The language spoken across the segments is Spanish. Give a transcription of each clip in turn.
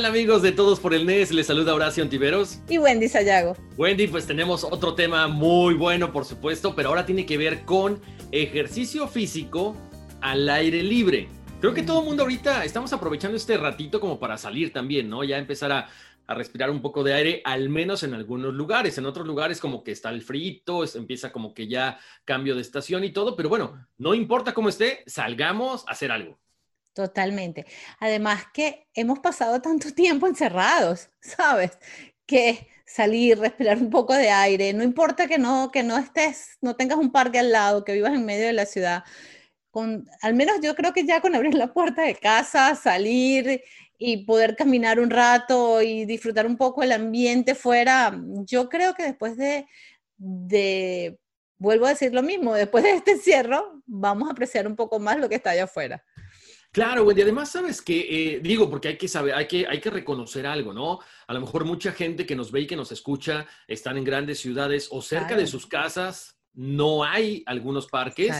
Tal amigos de Todos por el NES? Les saluda Horacio Antiveros. Y Wendy Sayago. Wendy, pues tenemos otro tema muy bueno, por supuesto, pero ahora tiene que ver con ejercicio físico al aire libre. Creo que todo el mundo ahorita estamos aprovechando este ratito como para salir también, ¿no? Ya empezar a, a respirar un poco de aire, al menos en algunos lugares. En otros lugares como que está el frito, empieza como que ya cambio de estación y todo, pero bueno, no importa cómo esté, salgamos a hacer algo. Totalmente. Además que hemos pasado tanto tiempo encerrados, ¿sabes? Que salir, respirar un poco de aire, no importa que no, que no estés, no tengas un parque al lado, que vivas en medio de la ciudad, con, al menos yo creo que ya con abrir la puerta de casa, salir y poder caminar un rato y disfrutar un poco el ambiente fuera, yo creo que después de, de vuelvo a decir lo mismo, después de este encierro, vamos a apreciar un poco más lo que está allá afuera. Claro, Wendy. Además, sabes que, eh, digo, porque hay que saber, hay que, hay que reconocer algo, ¿no? A lo mejor mucha gente que nos ve y que nos escucha están en grandes ciudades o cerca de sus casas. No hay algunos parques,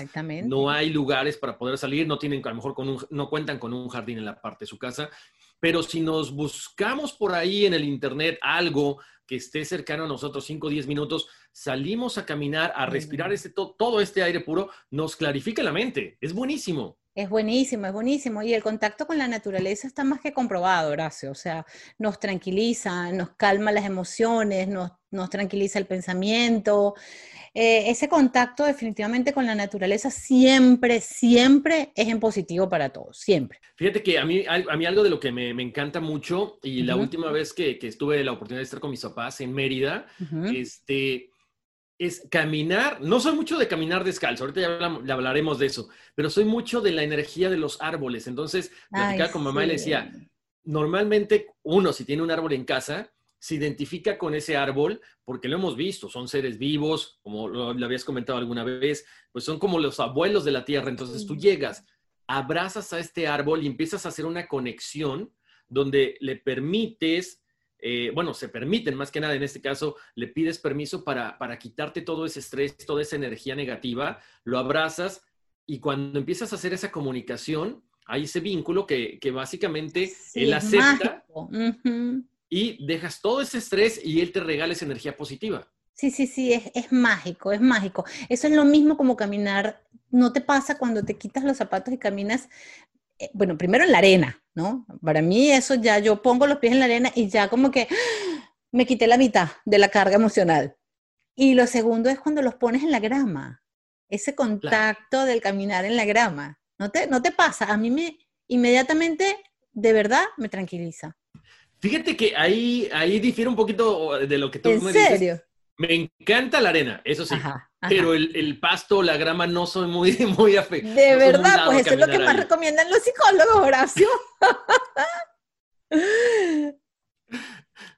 no hay lugares para poder salir, no tienen, a lo mejor con un, no cuentan con un jardín en la parte de su casa. Pero si nos buscamos por ahí en el internet algo que esté cercano a nosotros, 5 o 10 minutos, salimos a caminar, a respirar este, todo este aire puro, nos clarifica la mente. Es buenísimo. Es buenísimo, es buenísimo. Y el contacto con la naturaleza está más que comprobado, Horacio. O sea, nos tranquiliza, nos calma las emociones, nos, nos tranquiliza el pensamiento. Eh, ese contacto definitivamente con la naturaleza siempre, siempre es en positivo para todos, siempre. Fíjate que a mí, a mí algo de lo que me, me encanta mucho, y la última vez que, que, estuve la oportunidad de estar con mis papás en Mérida, este es caminar, no soy mucho de caminar descalzo, ahorita ya, hablaremos de eso, pero soy mucho de la energía de los árboles. Entonces, platicaba con mamá y le decía, normalmente uno, si tiene un árbol en casa, se identifica con ese árbol porque lo hemos visto, son seres vivos, como lo, habías comentado alguna vez, pues son como los abuelos de la tierra. Entonces tú llegas, abrazas a este árbol y empiezas a hacer una conexión donde le permites eh, bueno, se permiten más que nada, en este caso, le pides permiso para, para quitarte todo ese estrés, toda esa energía negativa, lo abrazas y cuando empiezas a hacer esa comunicación, hay ese vínculo que, que básicamente él acepta y dejas todo ese estrés y él te regala esa energía positiva. Sí, sí, sí, es, es, mágico, es mágico. Eso es lo mismo como caminar. ¿No te pasa cuando te quitas los zapatos y caminas bueno, primero en la arena, ¿no? Para mí eso ya, yo pongo los pies en la arena y ya como que me quité la mitad de la carga emocional. Y lo segundo es cuando los pones en la grama, ese contacto del caminar en la grama. ¿No te, ¿No te pasa? A mí me inmediatamente, de verdad, me tranquiliza. Fíjate que ahí, ahí difiere un poquito de lo que tú ¿En me serio? Me encanta la arena, eso sí. Pero el, pasto, la grama, no soy muy, muy afectado. De verdad, pues eso es lo que más recomiendan los psicólogos, Horacio.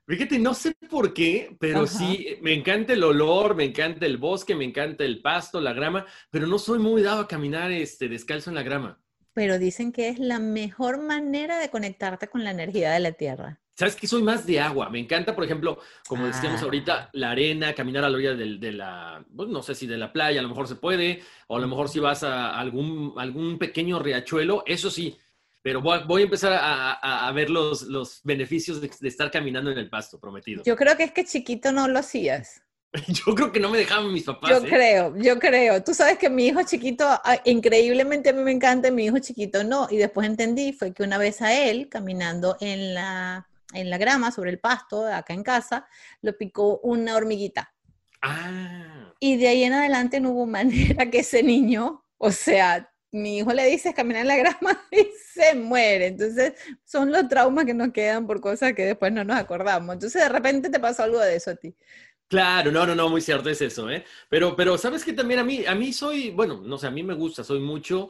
Fíjate, no sé por qué, pero sí, me encanta el olor, me encanta el bosque, me encanta el pasto, la grama, pero no soy muy dado a caminar este, descalzo en la grama. Pero dicen que es la mejor manera de conectarte con la energía de la tierra. ¿Sabes que Soy más de agua. Me encanta, por ejemplo, como decíamos Ah. ahorita, la arena, caminar a la orilla de, de la, pues, no sé si de la playa, a lo mejor se puede, o a lo mejor si vas a algún, algún pequeño riachuelo, eso sí, pero voy, voy a empezar a, a- a ver los, los beneficios de, de estar caminando en el pasto, prometido. Yo creo que es que chiquito no lo hacías. Yo creo que no me dejaban mis papás. Yo ¿eh? creo, yo creo. Tú sabes que mi hijo chiquito, ah, increíblemente a mí me encanta, mi hijo chiquito no. Y después entendí, fue que una vez a él, caminando en la, en la grama, sobre el pasto, acá en casa, lo picó una hormiguita. Ah. Y de ahí en adelante no hubo manera que ese niño, o sea, mi hijo le dice caminar en la grama y se muere. Entonces, son los traumas que nos quedan por cosas que después no nos acordamos. Entonces, de repente te pasó algo de eso a ti. Claro, no, no, no, muy cierto es eso, ¿eh? Pero, pero sabes que también a mí, a mí soy, bueno, no sé, a mí me gusta, soy mucho.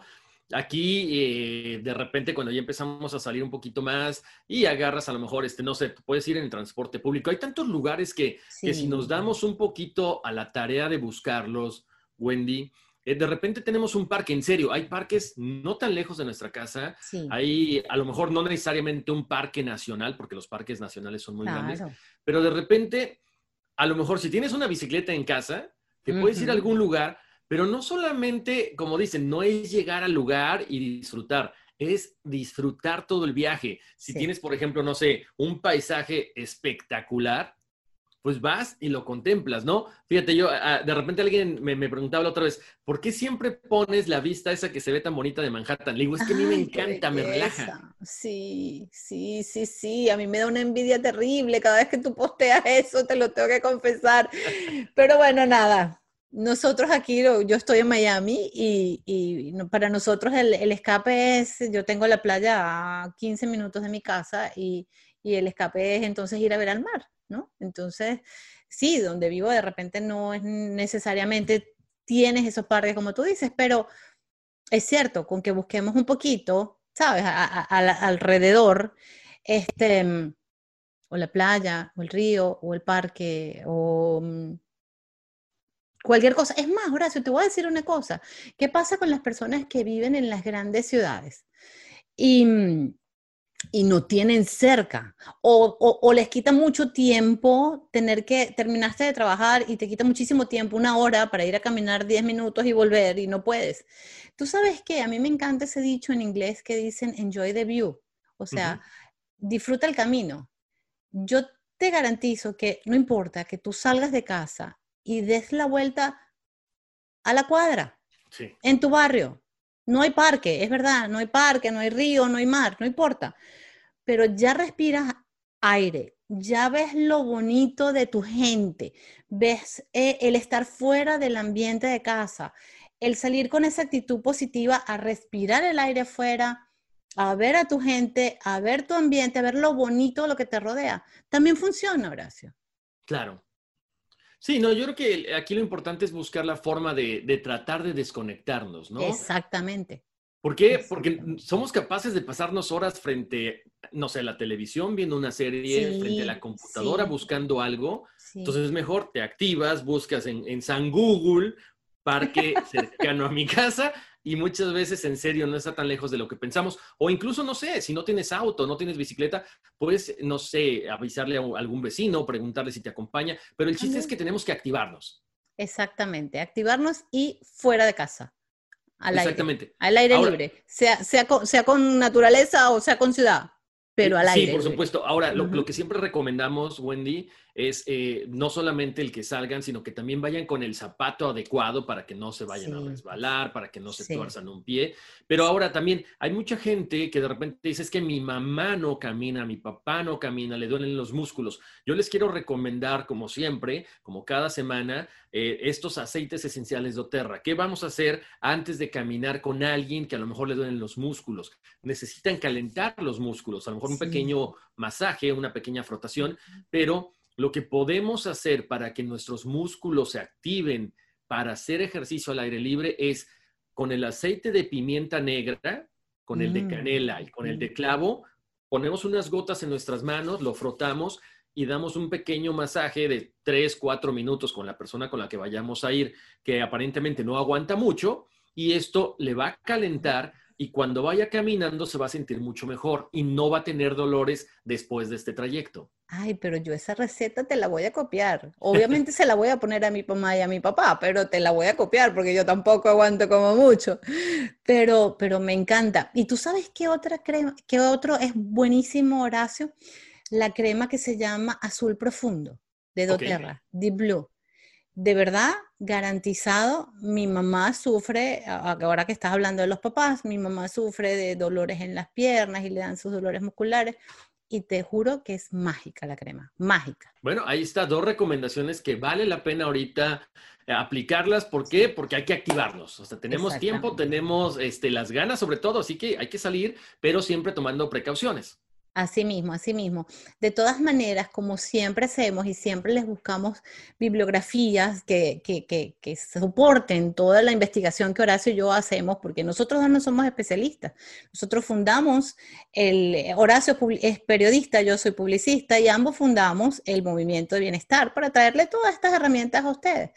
Aquí, eh, de repente, cuando ya empezamos a salir un poquito más y agarras a lo mejor, este, no sé, puedes ir en el transporte público. Hay tantos lugares que, que si nos damos un poquito a la tarea de buscarlos, Wendy, eh, de repente tenemos un parque, en serio, hay parques no tan lejos de nuestra casa. Sí. Hay a lo mejor no necesariamente un parque nacional, porque los parques nacionales son muy grandes, pero de repente, a lo mejor si tienes una bicicleta en casa, te puedes ir a algún lugar, pero no solamente, como dicen, no es llegar al lugar y disfrutar, es disfrutar todo el viaje. Si Sí. tienes, por ejemplo, no sé, un paisaje espectacular, pues vas y lo contemplas, ¿no? Fíjate, yo, de repente alguien me, me preguntaba la otra vez, ¿por qué siempre pones la vista esa que se ve tan bonita de Manhattan? Le digo, es que a mí me encanta, me relaja. Sí, sí, sí, sí. A mí me da una envidia terrible cada vez que tú posteas eso, te lo tengo que confesar. Pero bueno, nada. Nosotros aquí, yo estoy en Miami y, y para nosotros el, el escape es, yo tengo la playa a 15 minutos de mi casa y, el escape es entonces ir a ver al mar, ¿no? Entonces, sí, donde vivo de repente no es necesariamente tienes esos parques como tú dices, pero es cierto, con que busquemos un poquito, ¿sabes? A- la- alrededor, este, o la playa, o el río, o el parque, o mm, cualquier cosa. Es más, Horacio, te voy a decir una cosa. ¿Qué pasa con las personas que viven en las grandes ciudades? Y, y no tienen cerca, o, o- o les quita mucho tiempo tener que, terminaste de trabajar y te quita muchísimo tiempo, una hora para ir a caminar 10 minutos y volver y no puedes. Tú sabes que a mí me encanta ese dicho en inglés que dicen enjoy the view, o sea, disfruta el camino. Yo te garantizo que no importa que tú salgas de casa y des la vuelta a la cuadra, Sí. en tu barrio. No hay parque, es verdad, no hay parque, no hay río, no hay mar, no importa. Pero ya respiras aire, ya ves lo bonito de tu gente, ves eh, el estar fuera del ambiente de casa, el salir con esa actitud positiva a respirar el aire afuera, a ver a tu gente, a ver tu ambiente, a ver lo bonito lo que te rodea. También funciona, Horacio. Claro. Sí, no, yo creo que aquí lo importante es buscar la forma de, de tratar de desconectarnos, ¿no? Exactamente. ¿Por qué? Porque somos capaces de pasarnos horas frente, no sé, a la televisión, viendo una serie, frente a la computadora, sí. buscando algo. Sí. Entonces es mejor, te activas, buscas en, en San Google, parque cercano a mi casa, y muchas veces en serio no está tan lejos de lo que pensamos. O incluso, no sé, si no tienes auto, no tienes bicicleta, puedes, no sé, avisarle a algún vecino, preguntarle si te acompaña, pero el chiste es que tenemos que activarnos. Exactamente, activarnos y fuera de casa, al aire, Exactamente. al aire Ahora- libre, sea, sea, con, sea con naturaleza o sea con ciudad, pero al Sí, aire por libre. supuesto. Ahora, lo, Ujú. lo que siempre recomendamos, Wendy, es eh, no solamente el que salgan, sino que también vayan con el zapato adecuado para que no se vayan a Sí. resbalar, para que no se Sí. tuerzan un pie. Pero ahora también hay mucha gente que de repente dice, es que mi mamá no camina, mi papá no camina, le duelen los músculos. Yo les quiero recomendar, como siempre, como cada semana, eh, estos aceites esenciales de Oterra. ¿Qué vamos a hacer antes de caminar con alguien que a lo mejor le duelen los músculos? Necesitan calentar los músculos, a lo mejor un Sí. pequeño masaje, una pequeña frotación, pero lo que podemos hacer para que nuestros músculos se activen para hacer ejercicio al aire libre es con el aceite de pimienta negra, con el de Mm, canela y con el de clavo, ponemos unas gotas en nuestras manos, lo frotamos y damos un pequeño masaje de 3, 4 minutos con la persona con la que vayamos a ir, que aparentemente no aguanta mucho, y esto le va a calentar y cuando vaya caminando se va a sentir mucho mejor y no va a tener dolores después de este trayecto. Ay, pero yo esa receta te la voy a copiar. Obviamente se la voy a poner a mi mamá y a mi papá, pero te la voy a copiar porque yo tampoco aguanto como mucho. Pero, pero me encanta. ¿Y tú sabes qué otra crema, qué otro es buenísimo, Horacio? La crema que se llama Azul Profundo de doTERRA, Deep Blue. De verdad, garantizado, mi mamá sufre, ahora que estás hablando de los papás, mi mamá sufre de dolores en las piernas y le dan sus dolores musculares. Y te juro que es mágica la crema, mágica. Bueno, ahí está, dos recomendaciones que vale la pena ahorita eh, aplicarlas. ¿Por qué? Porque hay que activarnos. O sea, tenemos tiempo, tenemos este, las ganas sobre todo, así que hay que salir, pero siempre tomando precauciones. Así mismo, así mismo. De todas maneras, como siempre hacemos y siempre les buscamos bibliografías que, que, que, soporten toda la investigación que Horacio y yo hacemos, porque nosotros no somos especialistas. Nosotros fundamos, el, Horacio es periodista, yo soy publicista y ambos fundamos el Movimiento de Bienestar para traerle todas estas herramientas a ustedes.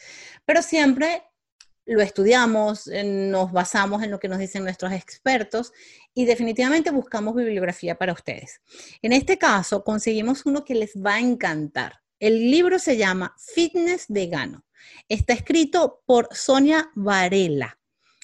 Pero siempre lo estudiamos, nos basamos en lo que nos dicen nuestros expertos y definitivamente buscamos bibliografía para ustedes. En este caso, conseguimos uno que les va a encantar. El libro se llama Fitness Vegano. Está escrito por Sonia Varela.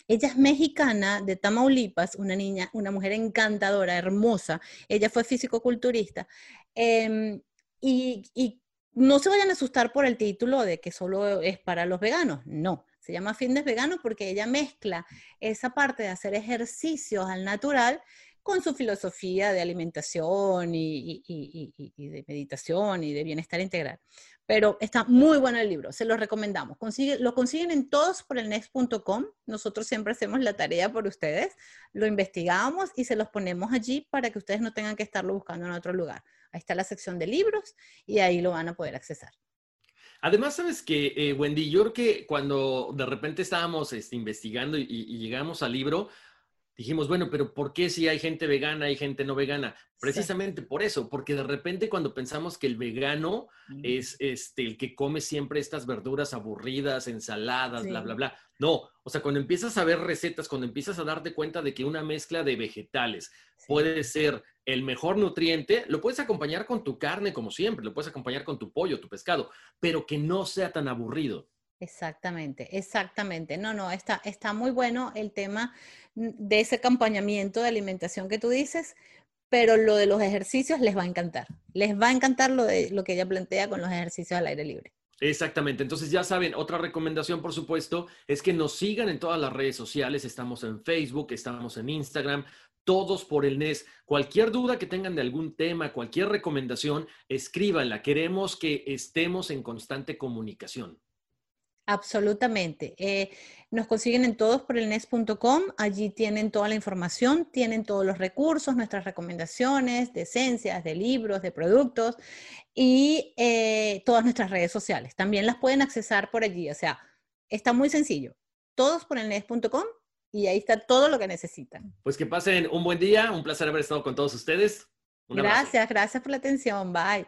Ella es mexicana de Tamaulipas, una niña, una mujer encantadora, hermosa. Ella fue físico-culturista. Em, y no se vayan a asustar por el título de que solo es para los veganos. No, se llama fitness vegano porque ella mezcla esa parte de hacer ejercicios al natural con su filosofía de alimentación y, de meditación y de bienestar integral. Pero está muy bueno el libro, se lo recomendamos. lo consiguen en todos por el next.com. Nosotros siempre hacemos la tarea por ustedes, lo investigamos y se los ponemos allí para que ustedes no tengan que estarlo buscando en otro lugar. Ahí está la sección de libros y ahí lo van a poder accesar. Además, sabes que, eh, Wendy, yo creo que cuando de repente estábamos este, investigando y, llegamos al libro, dijimos, bueno, pero ¿por qué si hay gente vegana, hay gente no vegana? Precisamente por eso, porque de repente cuando pensamos que el vegano es este, el que come siempre estas verduras aburridas, ensaladas, bla, bla, bla. No, o sea, cuando empiezas a ver recetas, cuando empiezas a darte cuenta de que una mezcla de vegetales puede ser el mejor nutriente, lo puedes acompañar con tu carne como siempre, lo puedes acompañar con tu pollo, tu pescado, pero que no sea tan aburrido. Exactamente, exactamente. No, no, está, está muy bueno el tema de ese acompañamiento de alimentación que tú dices, pero lo de los ejercicios les va a encantar. Les va a encantar lo, de, lo que ella plantea con los ejercicios al aire libre. Exactamente. Entonces ya saben, otra recomendación, por supuesto, es que nos sigan en todas las redes sociales. Estamos en Facebook, estamos en Instagram, todos por el NES. Cualquier duda que tengan de algún tema, cualquier recomendación, escríbanla. Queremos que estemos en constante comunicación. Absolutamente. Eh, nos consiguen en todos por el NES.com. Allí tienen toda la información, tienen todos los recursos, nuestras recomendaciones de esencias, de libros, de productos y eh, todas nuestras redes sociales. También las pueden accesar por allí. O sea, está muy sencillo. Todos por el NES.com y ahí está todo lo que necesitan. Pues que pasen un buen día, un placer haber estado con todos ustedes. gracias, gracias por la atención, bye.